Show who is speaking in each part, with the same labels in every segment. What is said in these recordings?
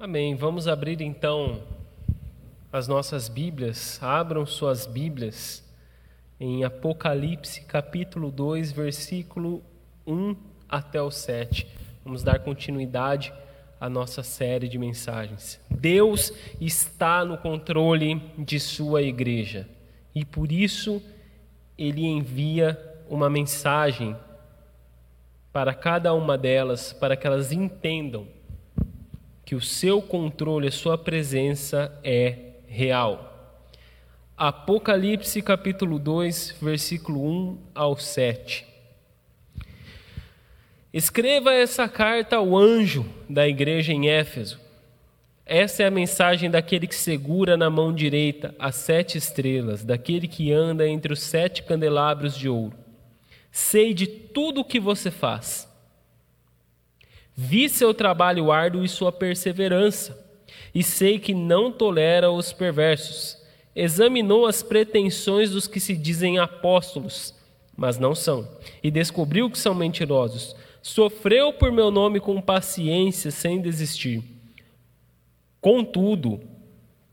Speaker 1: Amém. Vamos abrir então as nossas Bíblias. Abram suas Bíblias em Apocalipse, capítulo 2, versículo 1 até o 7. Vamos dar continuidade à nossa série de mensagens. Deus está no controle de sua igreja e por isso ele envia uma mensagem para cada uma delas, para que elas entendam que o seu controle, a sua presença é real. Apocalipse capítulo 2, versículo 1 ao 7. Escreva essa carta ao anjo da igreja em Éfeso. Essa é a mensagem daquele que segura na mão direita as sete estrelas, daquele que anda entre os sete candelabros de ouro. Sei de tudo o que você faz Vi seu trabalho árduo e sua perseverança, e sei que não tolera os perversos. Examinou as pretensões dos que se dizem apóstolos, mas não são, e descobriu que são mentirosos. Sofreu por meu nome com paciência, sem desistir. Contudo,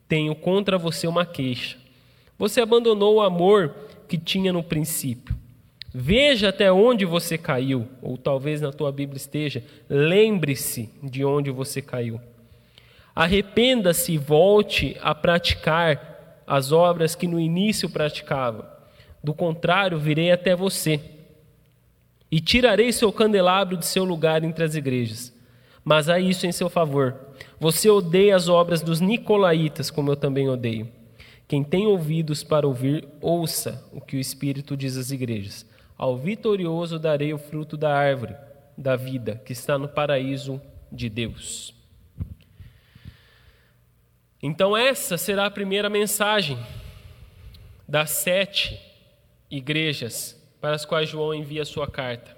Speaker 1: tenho contra você uma queixa. Você abandonou o amor que tinha no princípio. Veja até onde você caiu, ou talvez na tua Bíblia esteja, lembre-se de onde você caiu. Arrependa-se e volte a praticar as obras que no início praticava. Do contrário, virei até você e tirarei seu candelabro de seu lugar entre as igrejas. Mas há isso em seu favor. Você odeia as obras dos nicolaítas, como eu também odeio. Quem tem ouvidos para ouvir, ouça o que o Espírito diz às igrejas. Ao vitorioso darei o fruto da árvore da vida que está no paraíso de Deus. Então, essa será a primeira mensagem das sete igrejas para as quais João envia sua carta.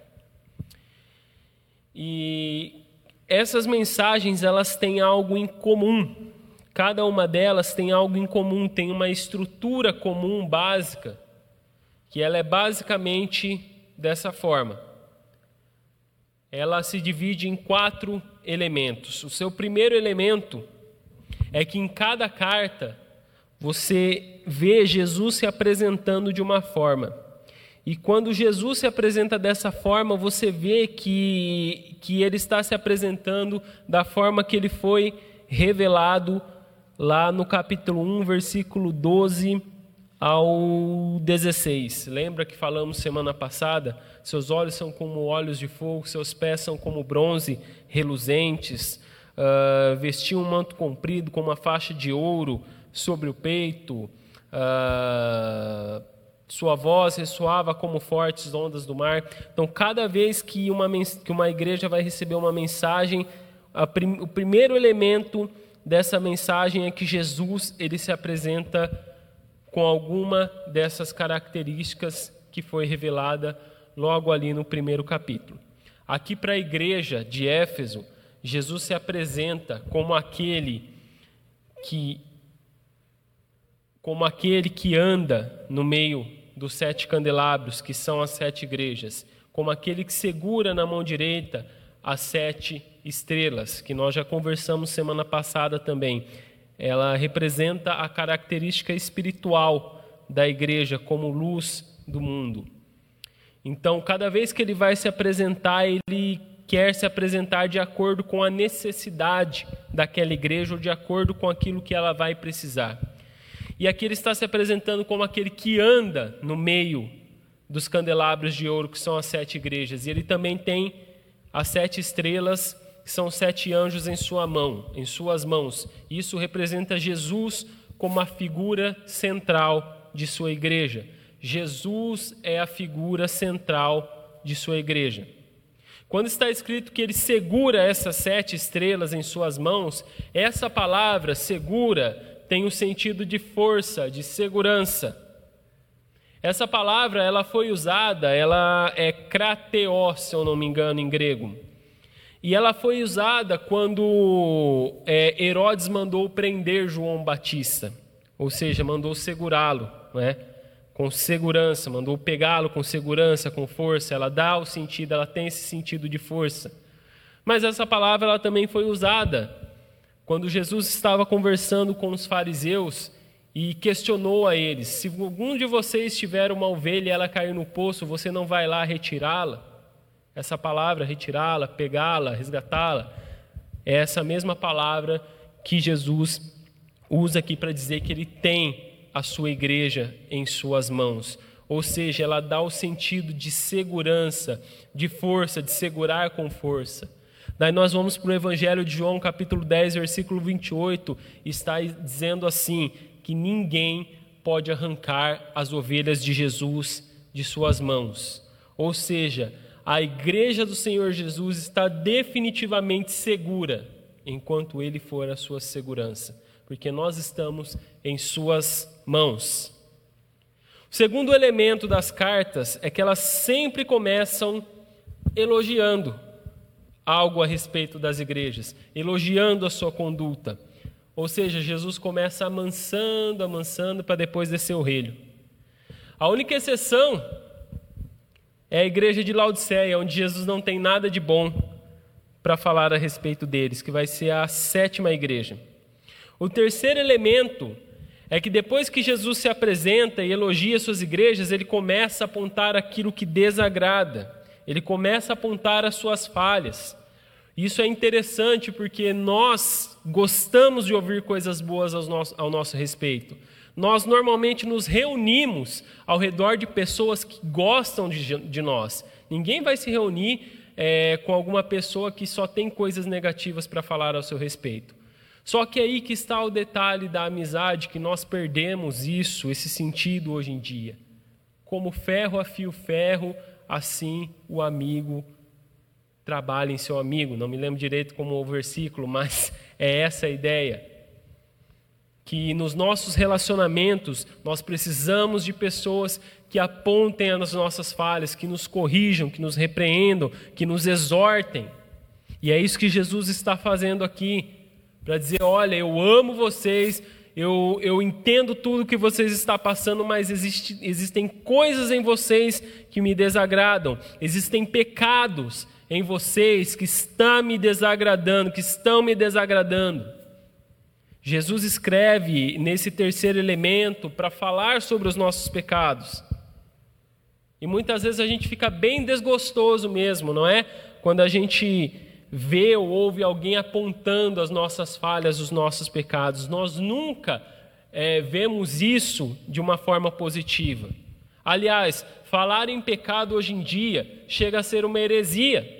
Speaker 1: E essas mensagens elas têm algo em comum. Cada uma delas tem algo em comum, tem uma estrutura comum básica que ela é basicamente dessa forma. Ela se divide em quatro elementos. O seu primeiro elemento é que em cada carta você vê Jesus se apresentando de uma forma. E quando Jesus se apresenta dessa forma, você vê que, que ele está se apresentando da forma que ele foi revelado lá no capítulo 1, versículo 12 ao 16. Lembra que falamos semana passada? Seus olhos são como olhos de fogo, seus pés são como bronze reluzentes. Uh, vestia um manto comprido com uma faixa de ouro sobre o peito. Uh, sua voz ressoava como fortes ondas do mar. Então, cada vez que uma, que uma igreja vai receber uma mensagem, prim, o primeiro elemento dessa mensagem é que Jesus ele se apresenta com alguma dessas características que foi revelada logo ali no primeiro capítulo. Aqui para a igreja de Éfeso, Jesus se apresenta como aquele que como aquele que anda no meio dos sete candelabros, que são as sete igrejas, como aquele que segura na mão direita as sete estrelas, que nós já conversamos semana passada também ela representa a característica espiritual da igreja como luz do mundo. Então, cada vez que ele vai se apresentar, ele quer se apresentar de acordo com a necessidade daquela igreja ou de acordo com aquilo que ela vai precisar. E aqui ele está se apresentando como aquele que anda no meio dos candelabros de ouro, que são as sete igrejas. E ele também tem as sete estrelas que são sete anjos em sua mão, em suas mãos. Isso representa Jesus como a figura central de sua igreja. Jesus é a figura central de sua igreja. Quando está escrito que ele segura essas sete estrelas em suas mãos, essa palavra segura tem o sentido de força, de segurança. Essa palavra ela foi usada, ela é krateos, se eu não me engano, em grego. E ela foi usada quando é, Herodes mandou prender João Batista, ou seja, mandou segurá-lo, né? com segurança, mandou pegá-lo com segurança, com força. Ela dá o sentido, ela tem esse sentido de força. Mas essa palavra ela também foi usada quando Jesus estava conversando com os fariseus e questionou a eles: se algum de vocês tiver uma ovelha e ela cair no poço, você não vai lá retirá-la? Essa palavra, retirá-la, pegá-la, resgatá-la, é essa mesma palavra que Jesus usa aqui para dizer que ele tem a sua igreja em suas mãos. Ou seja, ela dá o sentido de segurança, de força, de segurar com força. Daí nós vamos para o Evangelho de João, capítulo 10, versículo 28, está dizendo assim: que ninguém pode arrancar as ovelhas de Jesus de suas mãos. Ou seja, a igreja do Senhor Jesus está definitivamente segura enquanto ele for a sua segurança, porque nós estamos em suas mãos. O segundo elemento das cartas é que elas sempre começam elogiando algo a respeito das igrejas, elogiando a sua conduta. Ou seja, Jesus começa amansando, amansando, para depois descer o relho. A única exceção é a igreja de Laodiceia, onde Jesus não tem nada de bom para falar a respeito deles, que vai ser a sétima igreja. O terceiro elemento é que depois que Jesus se apresenta e elogia suas igrejas, ele começa a apontar aquilo que desagrada, ele começa a apontar as suas falhas. Isso é interessante porque nós gostamos de ouvir coisas boas ao nosso, ao nosso respeito. Nós normalmente nos reunimos ao redor de pessoas que gostam de, de nós. Ninguém vai se reunir é, com alguma pessoa que só tem coisas negativas para falar ao seu respeito. Só que é aí que está o detalhe da amizade, que nós perdemos isso, esse sentido hoje em dia. Como ferro afia o ferro, assim o amigo trabalhe em seu amigo. Não me lembro direito como o versículo, mas é essa a ideia. Que nos nossos relacionamentos nós precisamos de pessoas que apontem as nossas falhas, que nos corrijam, que nos repreendam, que nos exortem. E é isso que Jesus está fazendo aqui, para dizer: olha, eu amo vocês, eu, eu entendo tudo que vocês estão passando, mas existe, existem coisas em vocês que me desagradam, existem pecados, em vocês que está me desagradando, que estão me desagradando. Jesus escreve nesse terceiro elemento para falar sobre os nossos pecados. E muitas vezes a gente fica bem desgostoso mesmo, não é? Quando a gente vê ou ouve alguém apontando as nossas falhas, os nossos pecados. Nós nunca é, vemos isso de uma forma positiva. Aliás, falar em pecado hoje em dia chega a ser uma heresia.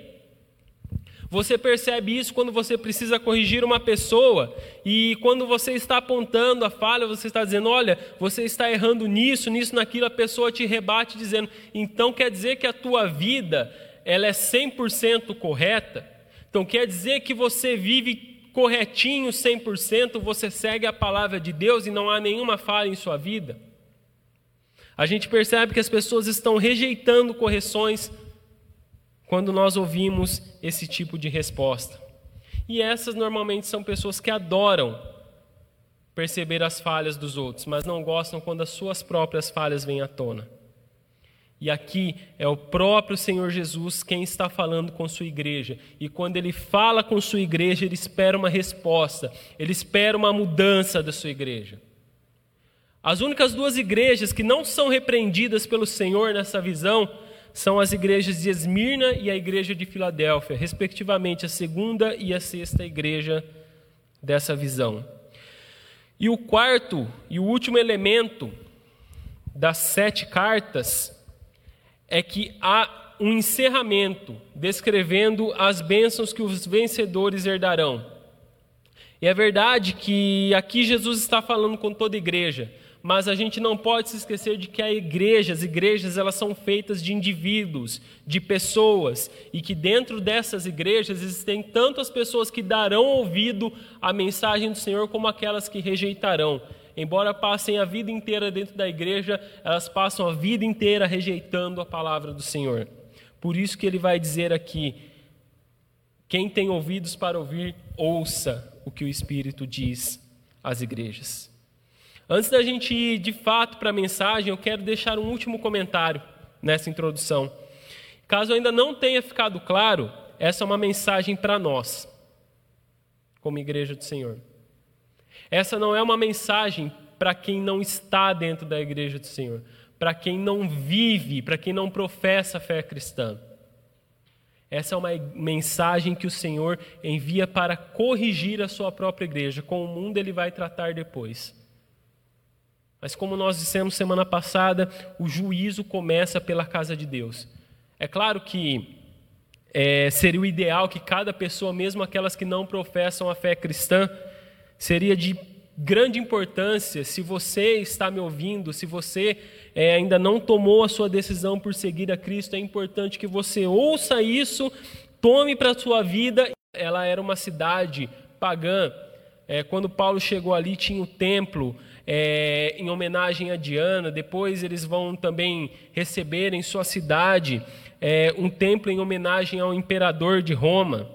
Speaker 1: Você percebe isso quando você precisa corrigir uma pessoa e quando você está apontando a falha, você está dizendo: olha, você está errando nisso, nisso, naquilo, a pessoa te rebate dizendo: então quer dizer que a tua vida ela é 100% correta? Então quer dizer que você vive corretinho 100%, você segue a palavra de Deus e não há nenhuma falha em sua vida? A gente percebe que as pessoas estão rejeitando correções quando nós ouvimos esse tipo de resposta. E essas normalmente são pessoas que adoram perceber as falhas dos outros, mas não gostam quando as suas próprias falhas vêm à tona. E aqui é o próprio Senhor Jesus quem está falando com sua igreja. E quando ele fala com sua igreja, ele espera uma resposta, ele espera uma mudança da sua igreja. As únicas duas igrejas que não são repreendidas pelo Senhor nessa visão são as igrejas de Esmirna e a igreja de Filadélfia, respectivamente a segunda e a sexta igreja dessa visão. E o quarto e o último elemento das sete cartas é que há um encerramento descrevendo as bênçãos que os vencedores herdarão. E é verdade que aqui Jesus está falando com toda a igreja, mas a gente não pode se esquecer de que a igreja, as igrejas, elas são feitas de indivíduos, de pessoas, e que dentro dessas igrejas existem tantas pessoas que darão ouvido à mensagem do Senhor como aquelas que rejeitarão. Embora passem a vida inteira dentro da igreja, elas passam a vida inteira rejeitando a palavra do Senhor. Por isso que ele vai dizer aqui: quem tem ouvidos para ouvir, ouça o que o Espírito diz às igrejas. Antes da gente ir de fato para a mensagem, eu quero deixar um último comentário nessa introdução. Caso ainda não tenha ficado claro, essa é uma mensagem para nós. como igreja do Senhor. Essa não é uma mensagem para quem não está dentro da igreja do Senhor, para quem não vive, para quem não professa a fé cristã. Essa é uma mensagem que o Senhor envia para corrigir a sua própria igreja. Com o mundo ele vai tratar depois. Mas como nós dissemos semana passada, o juízo começa pela casa de Deus. É claro que é, seria o ideal que cada pessoa, mesmo aquelas que não professam a fé cristã, seria de grande importância se você está me ouvindo, se você é, ainda não tomou a sua decisão por seguir a Cristo, é importante que você ouça isso, tome para a sua vida. Ela era uma cidade pagã. É, quando Paulo chegou ali, tinha o templo é, em homenagem a Diana. Depois eles vão também receber em sua cidade é, um templo em homenagem ao imperador de Roma.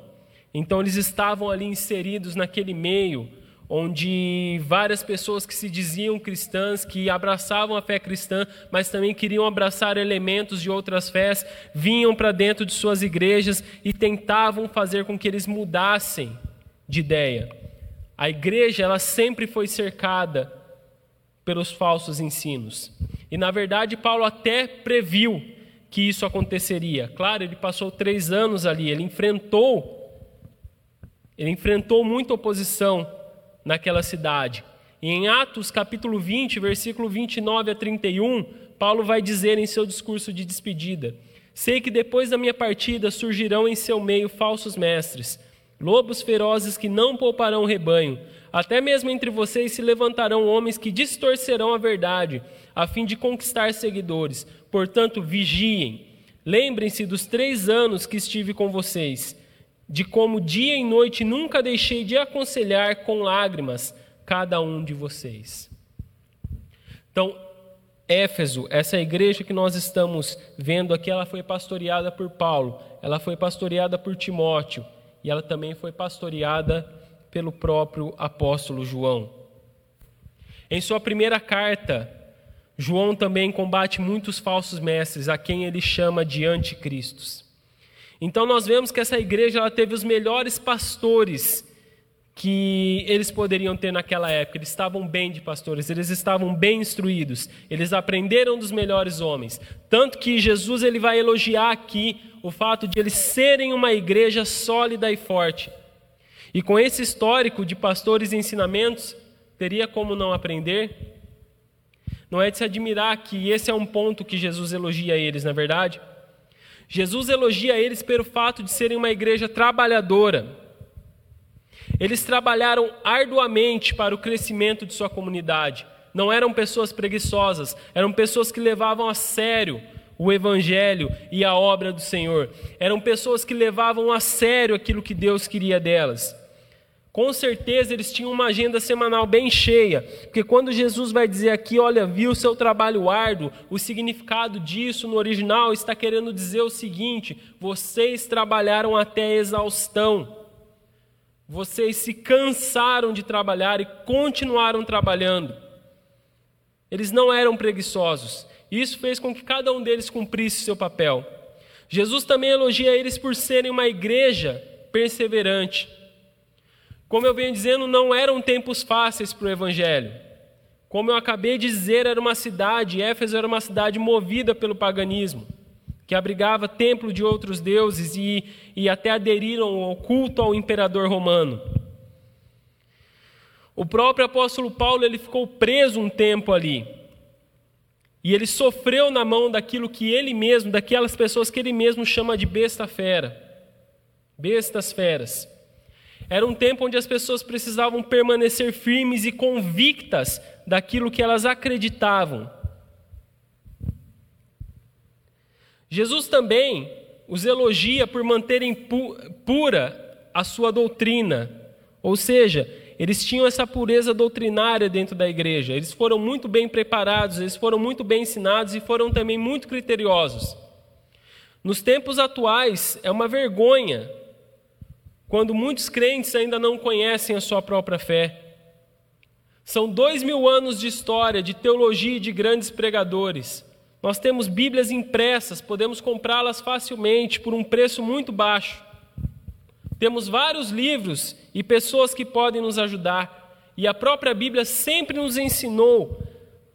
Speaker 1: Então eles estavam ali inseridos naquele meio onde várias pessoas que se diziam cristãs, que abraçavam a fé cristã, mas também queriam abraçar elementos de outras fés, vinham para dentro de suas igrejas e tentavam fazer com que eles mudassem de ideia. A igreja ela sempre foi cercada pelos falsos ensinos. E na verdade Paulo até previu que isso aconteceria. Claro, ele passou três anos ali, ele enfrentou, ele enfrentou muita oposição naquela cidade. E em Atos capítulo 20, versículo 29 a 31, Paulo vai dizer em seu discurso de despedida: Sei que depois da minha partida surgirão em seu meio falsos mestres, lobos ferozes que não pouparão o rebanho. Até mesmo entre vocês se levantarão homens que distorcerão a verdade, a fim de conquistar seguidores. Portanto, vigiem. Lembrem-se dos três anos que estive com vocês, de como dia e noite nunca deixei de aconselhar com lágrimas cada um de vocês. Então, Éfeso, essa igreja que nós estamos vendo aqui, ela foi pastoreada por Paulo, ela foi pastoreada por Timóteo e ela também foi pastoreada pelo próprio apóstolo João. Em sua primeira carta, João também combate muitos falsos mestres, a quem ele chama de anticristos. Então nós vemos que essa igreja ela teve os melhores pastores que eles poderiam ter naquela época. Eles estavam bem de pastores, eles estavam bem instruídos, eles aprenderam dos melhores homens. Tanto que Jesus ele vai elogiar aqui o fato de eles serem uma igreja sólida e forte. E com esse histórico de pastores e ensinamentos, teria como não aprender? Não é de se admirar que esse é um ponto que Jesus elogia eles, na é verdade? Jesus elogia eles pelo fato de serem uma igreja trabalhadora. Eles trabalharam arduamente para o crescimento de sua comunidade. Não eram pessoas preguiçosas, eram pessoas que levavam a sério o Evangelho e a obra do Senhor. Eram pessoas que levavam a sério aquilo que Deus queria delas. Com certeza eles tinham uma agenda semanal bem cheia, porque quando Jesus vai dizer aqui, olha, viu o seu trabalho árduo, o significado disso no original está querendo dizer o seguinte: vocês trabalharam até exaustão, vocês se cansaram de trabalhar e continuaram trabalhando. Eles não eram preguiçosos, isso fez com que cada um deles cumprisse seu papel. Jesus também elogia eles por serem uma igreja perseverante. Como eu venho dizendo, não eram tempos fáceis para o Evangelho. Como eu acabei de dizer, era uma cidade, Éfeso era uma cidade movida pelo paganismo, que abrigava templo de outros deuses e, e até aderiram ao culto ao imperador romano. O próprio apóstolo Paulo ele ficou preso um tempo ali. E ele sofreu na mão daquilo que ele mesmo, daquelas pessoas que ele mesmo chama de besta fera. Bestas feras. Era um tempo onde as pessoas precisavam permanecer firmes e convictas daquilo que elas acreditavam. Jesus também os elogia por manterem pu pura a sua doutrina, ou seja, eles tinham essa pureza doutrinária dentro da igreja. Eles foram muito bem preparados, eles foram muito bem ensinados e foram também muito criteriosos. Nos tempos atuais, é uma vergonha quando muitos crentes ainda não conhecem a sua própria fé. São dois mil anos de história, de teologia e de grandes pregadores. Nós temos Bíblias impressas, podemos comprá-las facilmente por um preço muito baixo. Temos vários livros e pessoas que podem nos ajudar. E a própria Bíblia sempre nos ensinou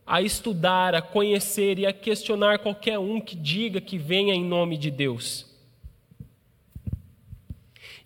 Speaker 1: a estudar, a conhecer e a questionar qualquer um que diga que venha em nome de Deus.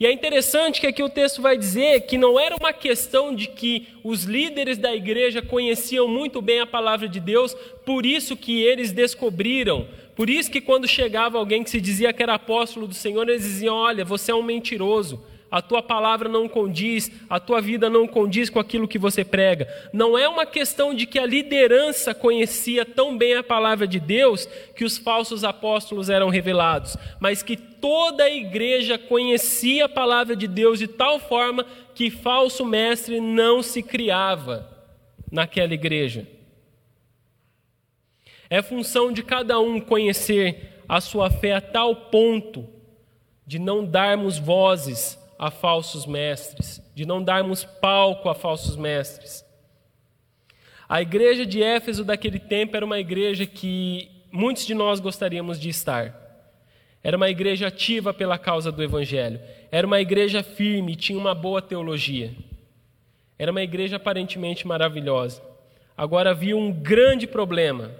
Speaker 1: E é interessante que aqui o texto vai dizer que não era uma questão de que os líderes da igreja conheciam muito bem a palavra de Deus, por isso que eles descobriram. Por isso que quando chegava alguém que se dizia que era apóstolo do Senhor, eles diziam: "Olha, você é um mentiroso a tua palavra não condiz, a tua vida não condiz com aquilo que você prega. Não é uma questão de que a liderança conhecia tão bem a palavra de Deus que os falsos apóstolos eram revelados, mas que toda a igreja conhecia a palavra de Deus de tal forma que falso mestre não se criava naquela igreja. É função de cada um conhecer a sua fé a tal ponto de não darmos vozes a falsos mestres, de não darmos palco a falsos mestres. A igreja de Éfeso daquele tempo era uma igreja que muitos de nós gostaríamos de estar. Era uma igreja ativa pela causa do Evangelho. Era uma igreja firme, tinha uma boa teologia. Era uma igreja aparentemente maravilhosa. Agora havia um grande problema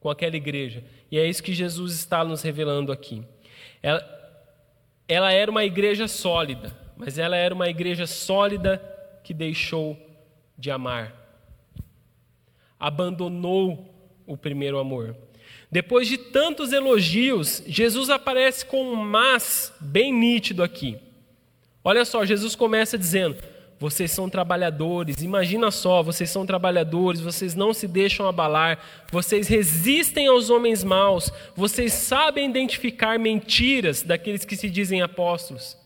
Speaker 1: com aquela igreja, e é isso que Jesus está nos revelando aqui. Ela, ela era uma igreja sólida, mas ela era uma igreja sólida que deixou de amar. Abandonou o primeiro amor. Depois de tantos elogios, Jesus aparece com um mas bem nítido aqui. Olha só, Jesus começa dizendo: vocês são trabalhadores, imagina só, vocês são trabalhadores, vocês não se deixam abalar, vocês resistem aos homens maus, vocês sabem identificar mentiras daqueles que se dizem apóstolos.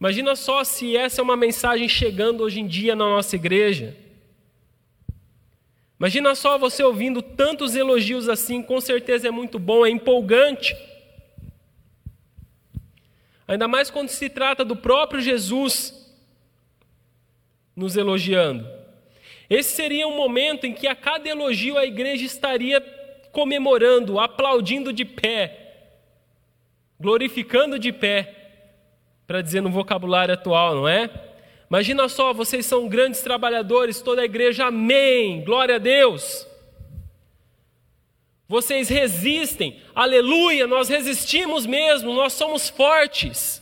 Speaker 1: Imagina só se essa é uma mensagem chegando hoje em dia na nossa igreja. Imagina só você ouvindo tantos elogios assim, com certeza é muito bom, é empolgante. Ainda mais quando se trata do próprio Jesus nos elogiando. Esse seria um momento em que a cada elogio a igreja estaria comemorando, aplaudindo de pé, glorificando de pé, para dizer no vocabulário atual, não é? Imagina só, vocês são grandes trabalhadores, toda a igreja, amém, glória a Deus. Vocês resistem, aleluia, nós resistimos mesmo, nós somos fortes.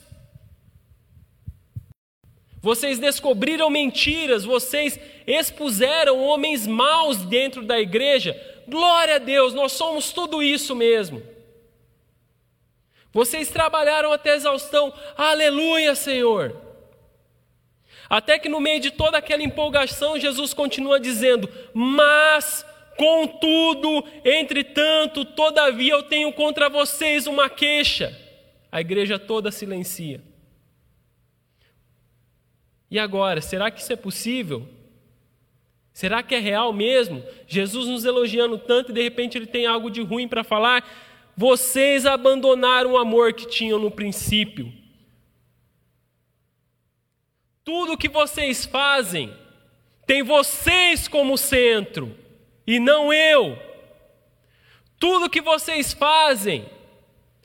Speaker 1: Vocês descobriram mentiras, vocês expuseram homens maus dentro da igreja. Glória a Deus, nós somos tudo isso mesmo. Vocês trabalharam até exaustão, aleluia, Senhor. Até que no meio de toda aquela empolgação, Jesus continua dizendo: Mas, contudo, entretanto, todavia eu tenho contra vocês uma queixa. A igreja toda silencia. E agora, será que isso é possível? Será que é real mesmo? Jesus nos elogiando tanto e de repente ele tem algo de ruim para falar? Vocês abandonaram o amor que tinham no princípio. Tudo que vocês fazem tem vocês como centro e não eu. Tudo que vocês fazem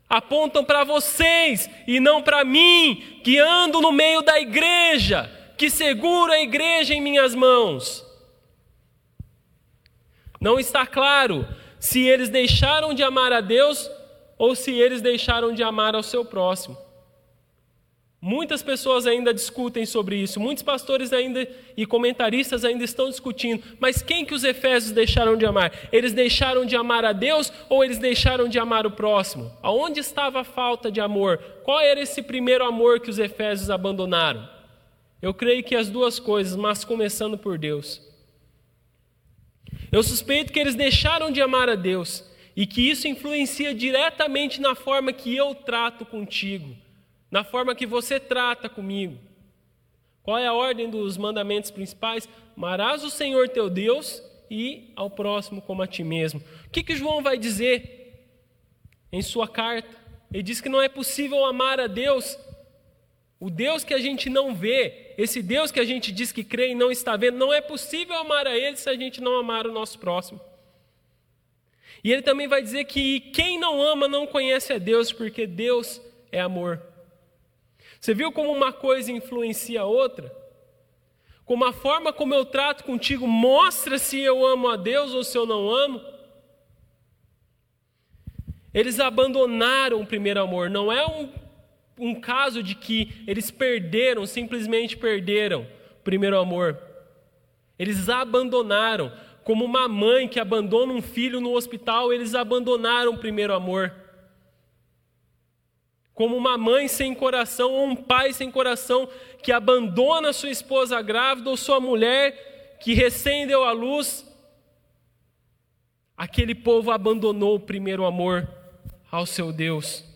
Speaker 1: apontam para vocês e não para mim, que ando no meio da igreja, que seguro a igreja em minhas mãos. Não está claro se eles deixaram de amar a Deus ou se eles deixaram de amar ao seu próximo. Muitas pessoas ainda discutem sobre isso, muitos pastores ainda e comentaristas ainda estão discutindo, mas quem que os efésios deixaram de amar? Eles deixaram de amar a Deus ou eles deixaram de amar o próximo? Aonde estava a falta de amor? Qual era esse primeiro amor que os efésios abandonaram? Eu creio que as duas coisas, mas começando por Deus. Eu suspeito que eles deixaram de amar a Deus e que isso influencia diretamente na forma que eu trato contigo na forma que você trata comigo. Qual é a ordem dos mandamentos principais? Amarás o Senhor teu Deus e ao próximo como a ti mesmo. O que, que João vai dizer em sua carta? Ele diz que não é possível amar a Deus, o Deus que a gente não vê, esse Deus que a gente diz que crê e não está vendo, não é possível amar a Ele se a gente não amar o nosso próximo. E ele também vai dizer que quem não ama não conhece a Deus, porque Deus é amor. Você viu como uma coisa influencia a outra? Como a forma como eu trato contigo mostra se eu amo a Deus ou se eu não amo? Eles abandonaram o primeiro amor. Não é um, um caso de que eles perderam, simplesmente perderam o primeiro amor. Eles abandonaram. Como uma mãe que abandona um filho no hospital, eles abandonaram o primeiro amor. Como uma mãe sem coração ou um pai sem coração que abandona sua esposa grávida ou sua mulher que recém deu à luz, aquele povo abandonou o primeiro amor ao seu Deus.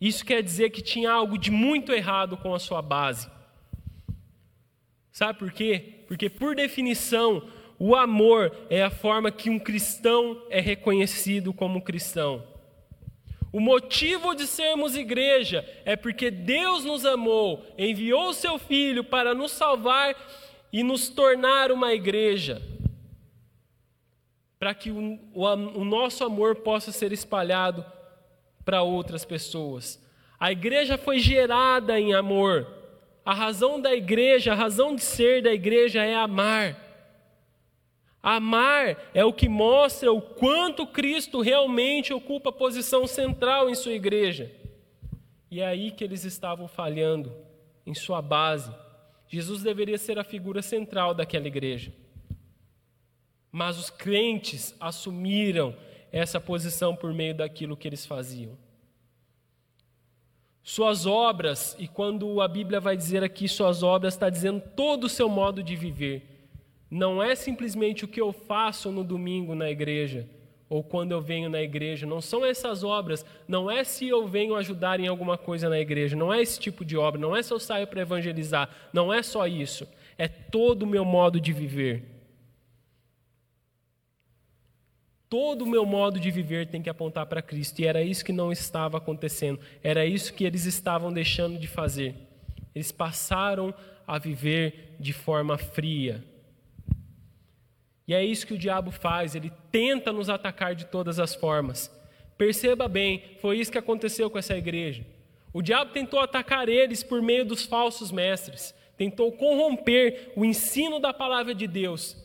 Speaker 1: Isso quer dizer que tinha algo de muito errado com a sua base. Sabe por quê? Porque, por definição, o amor é a forma que um cristão é reconhecido como cristão. O motivo de sermos igreja é porque Deus nos amou, enviou o seu Filho para nos salvar e nos tornar uma igreja, para que o, o, o nosso amor possa ser espalhado para outras pessoas. A igreja foi gerada em amor. A razão da igreja, a razão de ser da igreja é amar. Amar é o que mostra o quanto Cristo realmente ocupa a posição central em sua igreja. E é aí que eles estavam falhando, em sua base. Jesus deveria ser a figura central daquela igreja. Mas os crentes assumiram essa posição por meio daquilo que eles faziam. Suas obras, e quando a Bíblia vai dizer aqui suas obras, está dizendo todo o seu modo de viver. Não é simplesmente o que eu faço no domingo na igreja ou quando eu venho na igreja, não são essas obras, não é se eu venho ajudar em alguma coisa na igreja, não é esse tipo de obra, não é se eu saio para evangelizar, não é só isso, é todo o meu modo de viver. Todo o meu modo de viver tem que apontar para Cristo, e era isso que não estava acontecendo, era isso que eles estavam deixando de fazer. Eles passaram a viver de forma fria, e é isso que o diabo faz, ele tenta nos atacar de todas as formas. Perceba bem, foi isso que aconteceu com essa igreja. O diabo tentou atacar eles por meio dos falsos mestres, tentou corromper o ensino da palavra de Deus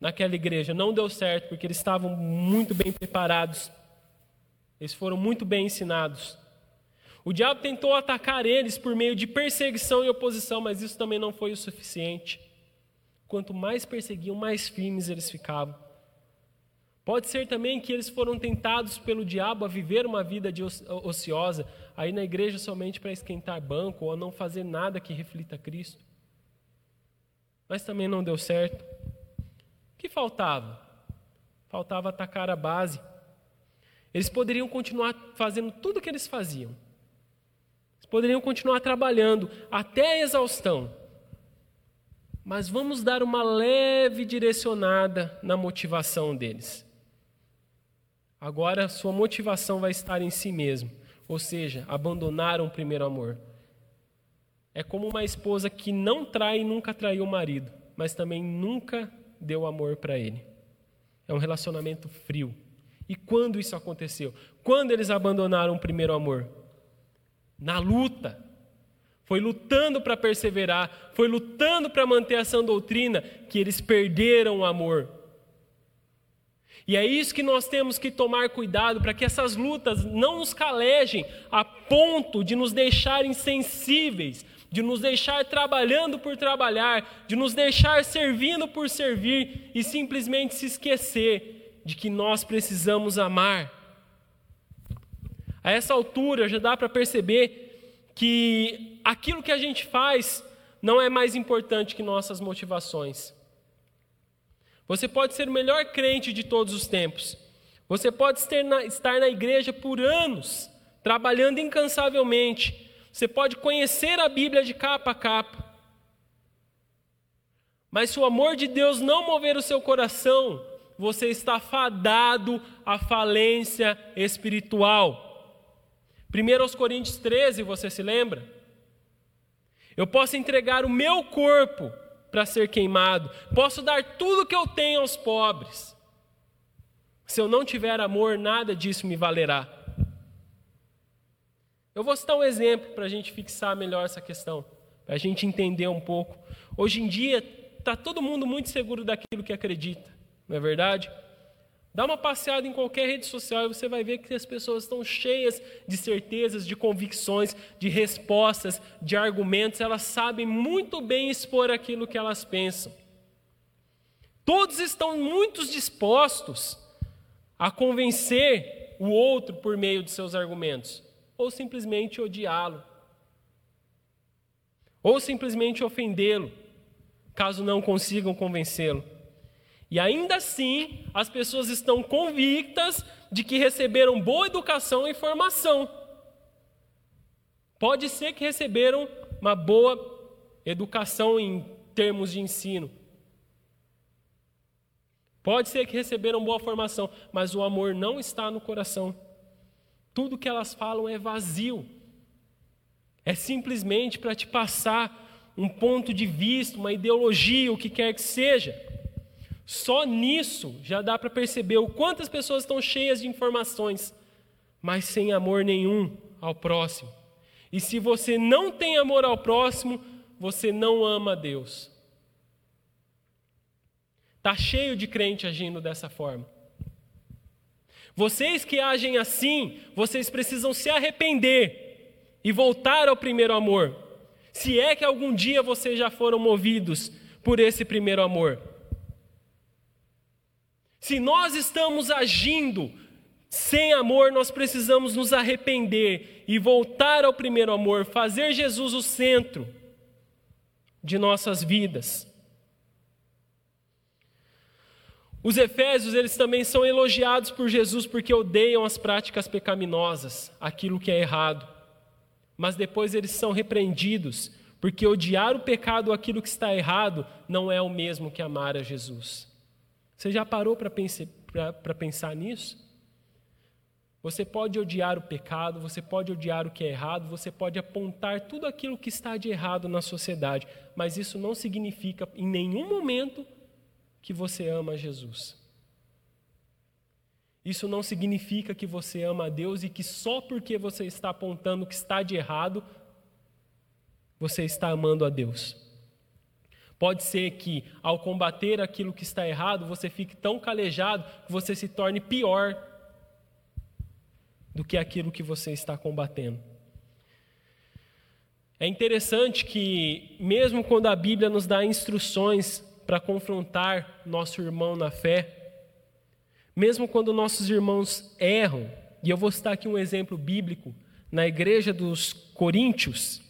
Speaker 1: naquela igreja. Não deu certo, porque eles estavam muito bem preparados, eles foram muito bem ensinados. O diabo tentou atacar eles por meio de perseguição e oposição, mas isso também não foi o suficiente. Quanto mais perseguiam, mais firmes eles ficavam. Pode ser também que eles foram tentados pelo diabo a viver uma vida de ociosa, aí na igreja somente para esquentar banco ou não fazer nada que reflita Cristo. Mas também não deu certo. Que faltava? Faltava atacar a base. Eles poderiam continuar fazendo tudo o que eles faziam. Eles poderiam continuar trabalhando até a exaustão mas vamos dar uma leve direcionada na motivação deles. Agora, sua motivação vai estar em si mesmo, ou seja, abandonaram o primeiro amor. É como uma esposa que não trai e nunca traiu o marido, mas também nunca deu amor para ele. É um relacionamento frio. E quando isso aconteceu? Quando eles abandonaram o primeiro amor? Na luta, foi lutando para perseverar, foi lutando para manter a sã doutrina que eles perderam o amor. E é isso que nós temos que tomar cuidado para que essas lutas não nos calejem a ponto de nos deixar insensíveis, de nos deixar trabalhando por trabalhar, de nos deixar servindo por servir e simplesmente se esquecer de que nós precisamos amar. A essa altura já dá para perceber que aquilo que a gente faz não é mais importante que nossas motivações. Você pode ser o melhor crente de todos os tempos. Você pode estar na igreja por anos, trabalhando incansavelmente. Você pode conhecer a Bíblia de capa a capa. Mas se o amor de Deus não mover o seu coração, você está fadado à falência espiritual. 1 Coríntios 13, você se lembra? Eu posso entregar o meu corpo para ser queimado, posso dar tudo que eu tenho aos pobres. Se eu não tiver amor, nada disso me valerá. Eu vou citar um exemplo para a gente fixar melhor essa questão, para a gente entender um pouco. Hoje em dia, está todo mundo muito seguro daquilo que acredita, não é verdade? Dá uma passeada em qualquer rede social e você vai ver que as pessoas estão cheias de certezas, de convicções, de respostas, de argumentos. Elas sabem muito bem expor aquilo que elas pensam. Todos estão muito dispostos a convencer o outro por meio de seus argumentos, ou simplesmente odiá-lo, ou simplesmente ofendê-lo, caso não consigam convencê-lo. E ainda assim, as pessoas estão convictas de que receberam boa educação e formação. Pode ser que receberam uma boa educação em termos de ensino. Pode ser que receberam boa formação, mas o amor não está no coração. Tudo que elas falam é vazio. É simplesmente para te passar um ponto de vista, uma ideologia, o que quer que seja. Só nisso já dá para perceber o quanto as pessoas estão cheias de informações, mas sem amor nenhum ao próximo. E se você não tem amor ao próximo, você não ama a Deus. Está cheio de crente agindo dessa forma. Vocês que agem assim, vocês precisam se arrepender e voltar ao primeiro amor. Se é que algum dia vocês já foram movidos por esse primeiro amor. Se nós estamos agindo sem amor, nós precisamos nos arrepender e voltar ao primeiro amor, fazer Jesus o centro de nossas vidas. Os efésios, eles também são elogiados por Jesus porque odeiam as práticas pecaminosas, aquilo que é errado. Mas depois eles são repreendidos, porque odiar o pecado, aquilo que está errado, não é o mesmo que amar a Jesus. Você já parou para pensar, pensar nisso? Você pode odiar o pecado, você pode odiar o que é errado, você pode apontar tudo aquilo que está de errado na sociedade, mas isso não significa em nenhum momento que você ama Jesus. Isso não significa que você ama a Deus e que só porque você está apontando o que está de errado, você está amando a Deus. Pode ser que, ao combater aquilo que está errado, você fique tão calejado que você se torne pior do que aquilo que você está combatendo. É interessante que, mesmo quando a Bíblia nos dá instruções para confrontar nosso irmão na fé, mesmo quando nossos irmãos erram, e eu vou citar aqui um exemplo bíblico, na igreja dos Coríntios,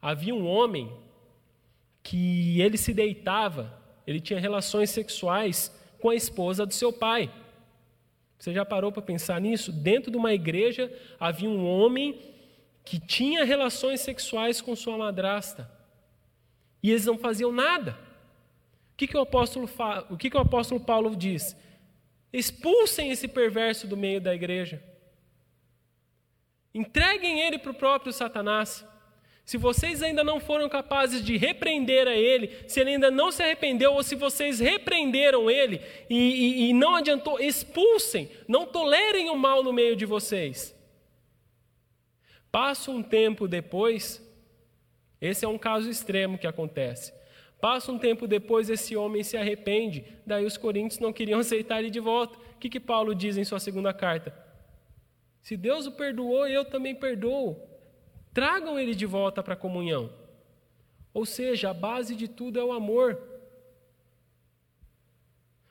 Speaker 1: havia um homem que ele se deitava, ele tinha relações sexuais com a esposa do seu pai. Você já parou para pensar nisso? Dentro de uma igreja havia um homem que tinha relações sexuais com sua madrasta. E eles não faziam nada. O que, que, o, apóstolo o, que, que o apóstolo Paulo diz? Expulsem esse perverso do meio da igreja. Entreguem ele para o próprio Satanás. Se vocês ainda não foram capazes de repreender a ele, se ele ainda não se arrependeu, ou se vocês repreenderam ele e, e, e não adiantou, expulsem, não tolerem o mal no meio de vocês. Passa um tempo depois, esse é um caso extremo que acontece. Passa um tempo depois, esse homem se arrepende, daí os coríntios não queriam aceitar ele de volta. O que, que Paulo diz em sua segunda carta? Se Deus o perdoou, eu também perdoo. Tragam ele de volta para a comunhão. Ou seja, a base de tudo é o amor.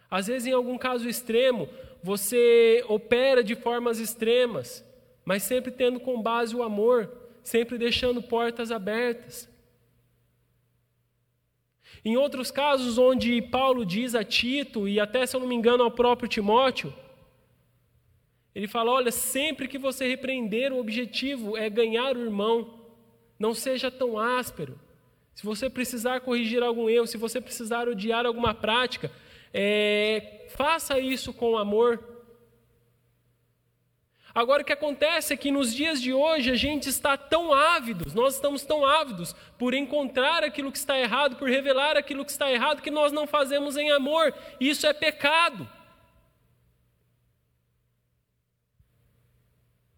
Speaker 1: Às vezes, em algum caso extremo, você opera de formas extremas, mas sempre tendo com base o amor, sempre deixando portas abertas. Em outros casos, onde Paulo diz a Tito, e até se eu não me engano ao próprio Timóteo, ele fala: olha, sempre que você repreender, o objetivo é ganhar o irmão. Não seja tão áspero. Se você precisar corrigir algum erro, se você precisar odiar alguma prática, é, faça isso com amor. Agora, o que acontece é que nos dias de hoje a gente está tão ávidos, nós estamos tão ávidos por encontrar aquilo que está errado, por revelar aquilo que está errado, que nós não fazemos em amor. Isso é pecado.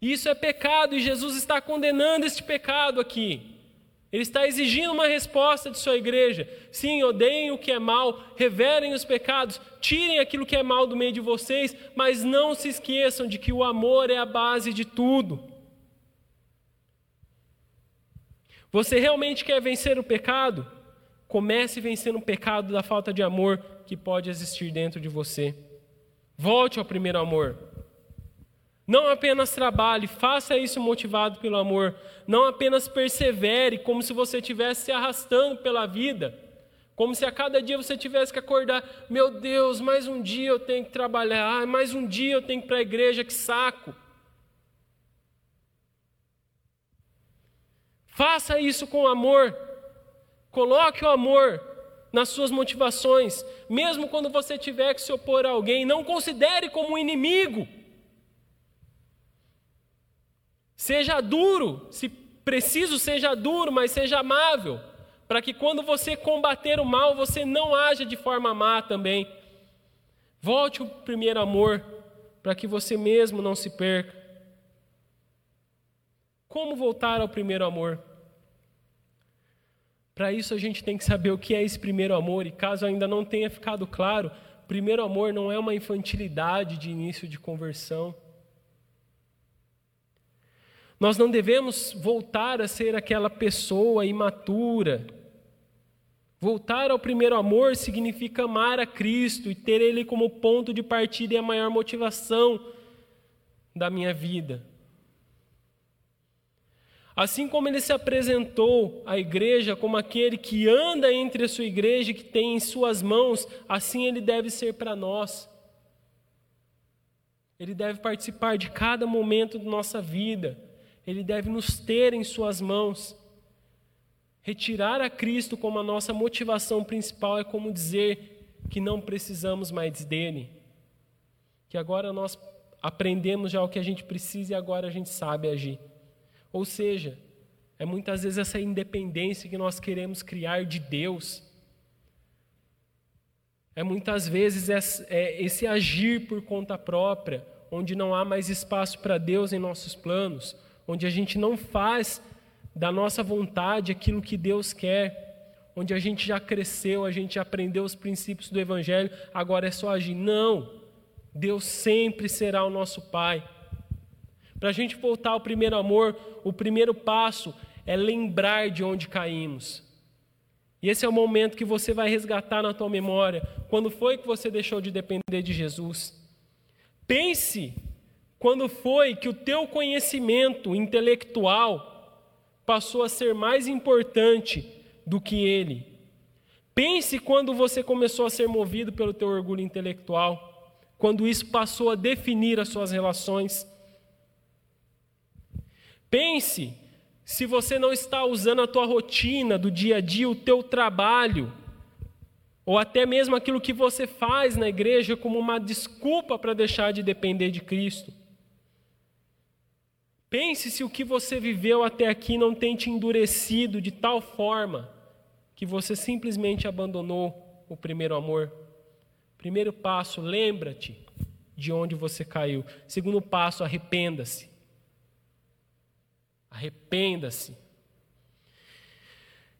Speaker 1: Isso é pecado e Jesus está condenando este pecado aqui. Ele está exigindo uma resposta de sua igreja. Sim, odeiem o que é mal, reverem os pecados, tirem aquilo que é mal do meio de vocês, mas não se esqueçam de que o amor é a base de tudo. Você realmente quer vencer o pecado? Comece vencendo o pecado da falta de amor que pode existir dentro de você. Volte ao primeiro amor. Não apenas trabalhe, faça isso motivado pelo amor. Não apenas persevere como se você estivesse se arrastando pela vida. Como se a cada dia você tivesse que acordar: meu Deus, mais um dia eu tenho que trabalhar, mais um dia eu tenho que ir para a igreja, que saco. Faça isso com amor. Coloque o amor nas suas motivações, mesmo quando você tiver que se opor a alguém, não considere como um inimigo. Seja duro, se preciso, seja duro, mas seja amável, para que quando você combater o mal, você não haja de forma má também. Volte ao primeiro amor, para que você mesmo não se perca. Como voltar ao primeiro amor? Para isso a gente tem que saber o que é esse primeiro amor, e caso ainda não tenha ficado claro, primeiro amor não é uma infantilidade de início de conversão. Nós não devemos voltar a ser aquela pessoa imatura. Voltar ao primeiro amor significa amar a Cristo e ter Ele como ponto de partida e a maior motivação da minha vida. Assim como ele se apresentou à igreja como aquele que anda entre a sua igreja e que tem em suas mãos, assim ele deve ser para nós. Ele deve participar de cada momento da nossa vida. Ele deve nos ter em Suas mãos. Retirar a Cristo como a nossa motivação principal é como dizer que não precisamos mais dele, que agora nós aprendemos já o que a gente precisa e agora a gente sabe agir. Ou seja, é muitas vezes essa independência que nós queremos criar de Deus. É muitas vezes é esse agir por conta própria, onde não há mais espaço para Deus em nossos planos, onde a gente não faz da nossa vontade aquilo que Deus quer, onde a gente já cresceu, a gente aprendeu os princípios do Evangelho, agora é só agir. Não, Deus sempre será o nosso Pai. Para a gente voltar ao primeiro amor, o primeiro passo é lembrar de onde caímos. E esse é o momento que você vai resgatar na tua memória. Quando foi que você deixou de depender de Jesus? Pense quando foi que o teu conhecimento intelectual passou a ser mais importante do que ele? Pense quando você começou a ser movido pelo teu orgulho intelectual, quando isso passou a definir as suas relações. Pense se você não está usando a tua rotina do dia a dia, o teu trabalho, ou até mesmo aquilo que você faz na igreja como uma desculpa para deixar de depender de Cristo. Pense se o que você viveu até aqui não tem te endurecido de tal forma que você simplesmente abandonou o primeiro amor. Primeiro passo, lembra-te de onde você caiu. Segundo passo, arrependa-se. Arrependa-se.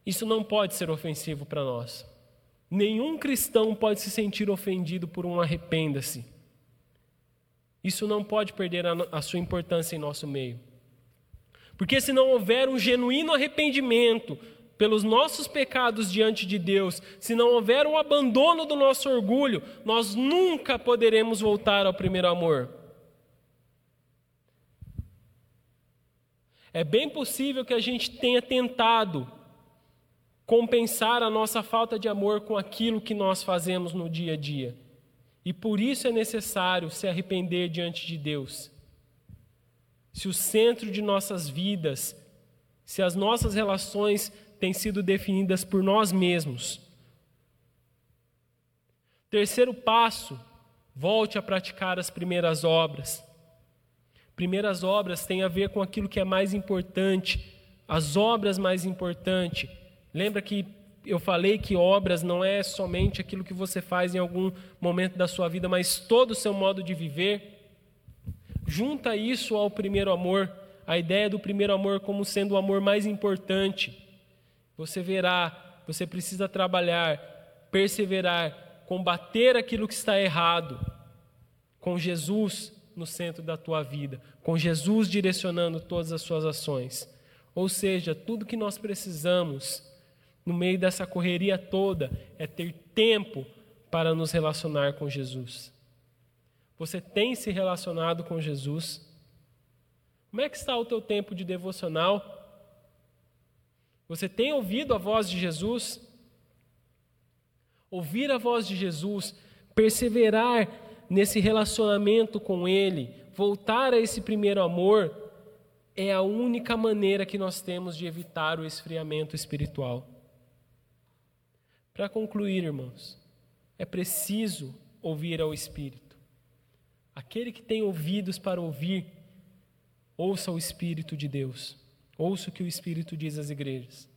Speaker 1: Isso não pode ser ofensivo para nós. Nenhum cristão pode se sentir ofendido por um arrependa-se. Isso não pode perder a, a sua importância em nosso meio. Porque se não houver um genuíno arrependimento pelos nossos pecados diante de Deus, se não houver um abandono do nosso orgulho, nós nunca poderemos voltar ao primeiro amor. É bem possível que a gente tenha tentado compensar a nossa falta de amor com aquilo que nós fazemos no dia a dia. E por isso é necessário se arrepender diante de Deus. Se o centro de nossas vidas, se as nossas relações têm sido definidas por nós mesmos. Terceiro passo, volte a praticar as primeiras obras. Primeiras obras têm a ver com aquilo que é mais importante, as obras mais importantes. Lembra que eu falei que obras não é somente aquilo que você faz em algum momento da sua vida, mas todo o seu modo de viver. junta isso ao primeiro amor, a ideia do primeiro amor como sendo o amor mais importante. Você verá, você precisa trabalhar, perseverar, combater aquilo que está errado, com Jesus no centro da tua vida, com Jesus direcionando todas as suas ações. Ou seja, tudo que nós precisamos no meio dessa correria toda é ter tempo para nos relacionar com Jesus. Você tem se relacionado com Jesus? Como é que está o teu tempo de devocional? Você tem ouvido a voz de Jesus? Ouvir a voz de Jesus, perseverar nesse relacionamento com Ele, voltar a esse primeiro amor, é a única maneira que nós temos de evitar o esfriamento espiritual. Para concluir, irmãos, é preciso ouvir ao Espírito. Aquele que tem ouvidos para ouvir, ouça o Espírito de Deus, ouça o que o Espírito diz às igrejas.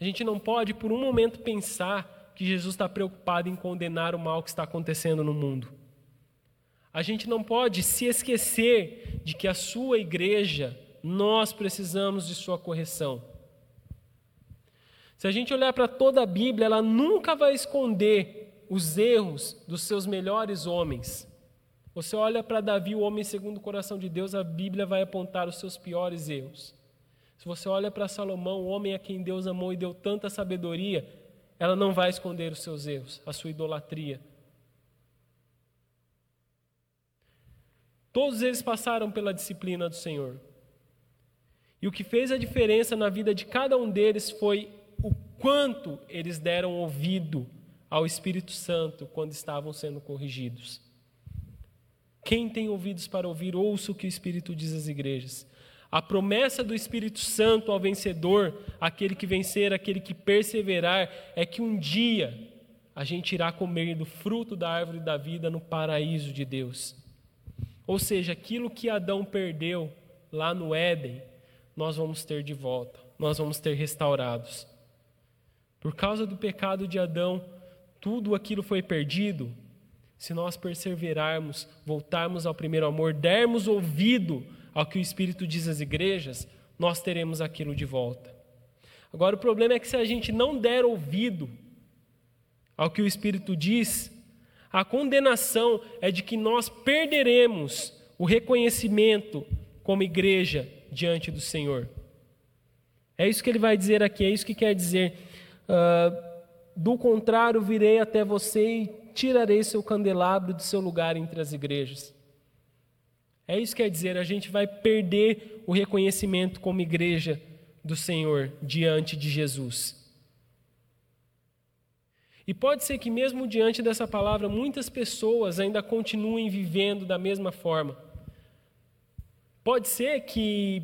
Speaker 1: A gente não pode, por um momento, pensar que Jesus está preocupado em condenar o mal que está acontecendo no mundo. A gente não pode se esquecer de que a sua igreja, nós precisamos de sua correção. Se a gente olhar para toda a Bíblia, ela nunca vai esconder os erros dos seus melhores homens. Você olha para Davi, o homem segundo o coração de Deus, a Bíblia vai apontar os seus piores erros. Se você olha para Salomão, o homem a quem Deus amou e deu tanta sabedoria, ela não vai esconder os seus erros, a sua idolatria, Todos eles passaram pela disciplina do Senhor. E o que fez a diferença na vida de cada um deles foi quanto eles deram ouvido ao Espírito Santo quando estavam sendo corrigidos. Quem tem ouvidos para ouvir, ouça o que o Espírito diz às igrejas. A promessa do Espírito Santo ao vencedor, aquele que vencer, aquele que perseverar, é que um dia a gente irá comer do fruto da árvore da vida no paraíso de Deus. Ou seja, aquilo que Adão perdeu lá no Éden, nós vamos ter de volta, nós vamos ter restaurados. Por causa do pecado de Adão, tudo aquilo foi perdido. Se nós perseverarmos, voltarmos ao primeiro amor, dermos ouvido ao que o Espírito diz às igrejas, nós teremos aquilo de volta. Agora, o problema é que se a gente não der ouvido ao que o Espírito diz, a condenação é de que nós perderemos o reconhecimento como igreja diante do Senhor. É isso que ele vai dizer aqui, é isso que quer dizer. Uh, do contrário, virei até você e tirarei seu candelabro do seu lugar entre as igrejas. É isso que quer dizer, a gente vai perder o reconhecimento como igreja do Senhor diante de Jesus. E pode ser que, mesmo diante dessa palavra, muitas pessoas ainda continuem vivendo da mesma forma. Pode ser que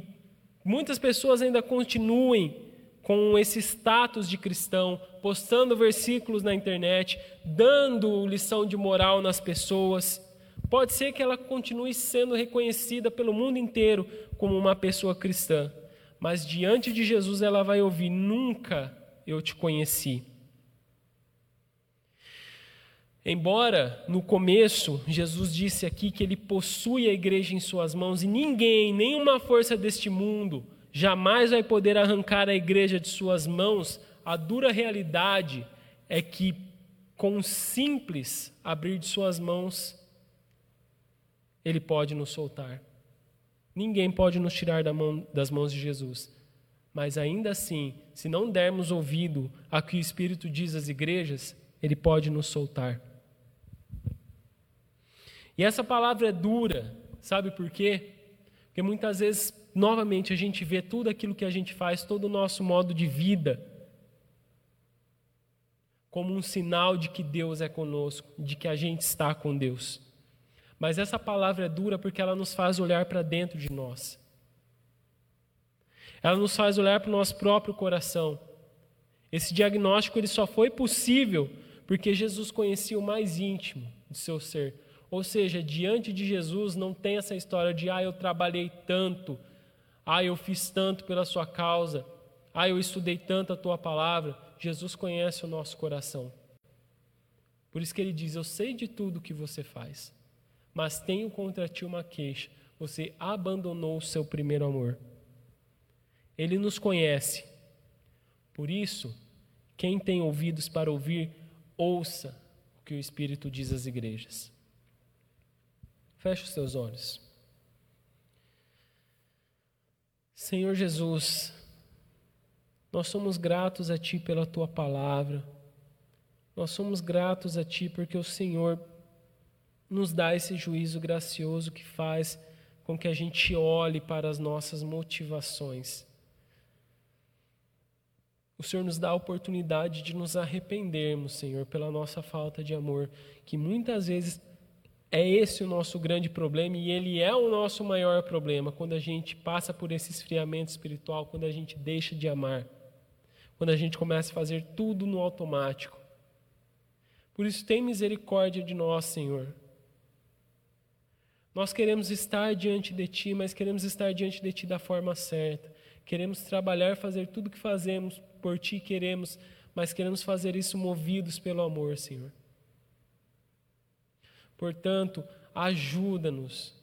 Speaker 1: muitas pessoas ainda continuem com esse status de cristão, postando versículos na internet, dando lição de moral nas pessoas. Pode ser que ela continue sendo reconhecida pelo mundo inteiro como uma pessoa cristã, mas diante de Jesus ela vai ouvir: Nunca eu te conheci. Embora no começo Jesus disse aqui que ele possui a igreja em suas mãos e ninguém, nenhuma força deste mundo, jamais vai poder arrancar a igreja de suas mãos, a dura realidade é que com um simples abrir de suas mãos, ele pode nos soltar. Ninguém pode nos tirar das mãos de Jesus. Mas ainda assim, se não dermos ouvido a que o Espírito diz às igrejas, ele pode nos soltar. E essa palavra é dura, sabe por quê? Porque muitas vezes, novamente, a gente vê tudo aquilo que a gente faz, todo o nosso modo de vida, como um sinal de que Deus é conosco, de que a gente está com Deus. Mas essa palavra é dura porque ela nos faz olhar para dentro de nós. Ela nos faz olhar para o nosso próprio coração. Esse diagnóstico ele só foi possível porque Jesus conhecia o mais íntimo do seu ser, ou seja, diante de Jesus não tem essa história de, ah, eu trabalhei tanto, ah, eu fiz tanto pela sua causa, ah, eu estudei tanto a tua palavra. Jesus conhece o nosso coração. Por isso que ele diz: Eu sei de tudo que você faz, mas tenho contra ti uma queixa, você abandonou o seu primeiro amor. Ele nos conhece. Por isso, quem tem ouvidos para ouvir, ouça o que o Espírito diz às igrejas. Feche os seus olhos. Senhor Jesus, nós somos gratos a Ti pela Tua palavra. Nós somos gratos a Ti porque o Senhor nos dá esse juízo gracioso que faz com que a gente olhe para as nossas motivações. O Senhor nos dá a oportunidade de nos arrependermos, Senhor, pela nossa falta de amor, que muitas vezes é esse o nosso grande problema e ele é o nosso maior problema quando a gente passa por esse esfriamento espiritual, quando a gente deixa de amar, quando a gente começa a fazer tudo no automático. Por isso, tem misericórdia de nós, Senhor. Nós queremos estar diante de Ti, mas queremos estar diante de Ti da forma certa. Queremos trabalhar, fazer tudo o que fazemos por Ti, queremos, mas queremos fazer isso movidos pelo amor, Senhor. Portanto, ajuda-nos.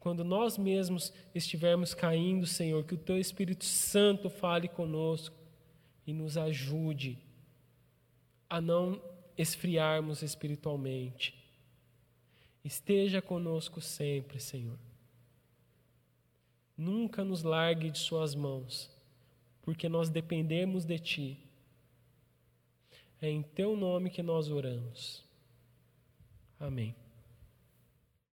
Speaker 1: Quando nós mesmos estivermos caindo, Senhor, que o Teu Espírito Santo fale conosco e nos ajude a não esfriarmos espiritualmente. Esteja conosco sempre, Senhor. Nunca nos largue de Suas mãos, porque nós dependemos de Ti. É em Teu nome que nós oramos. Amém.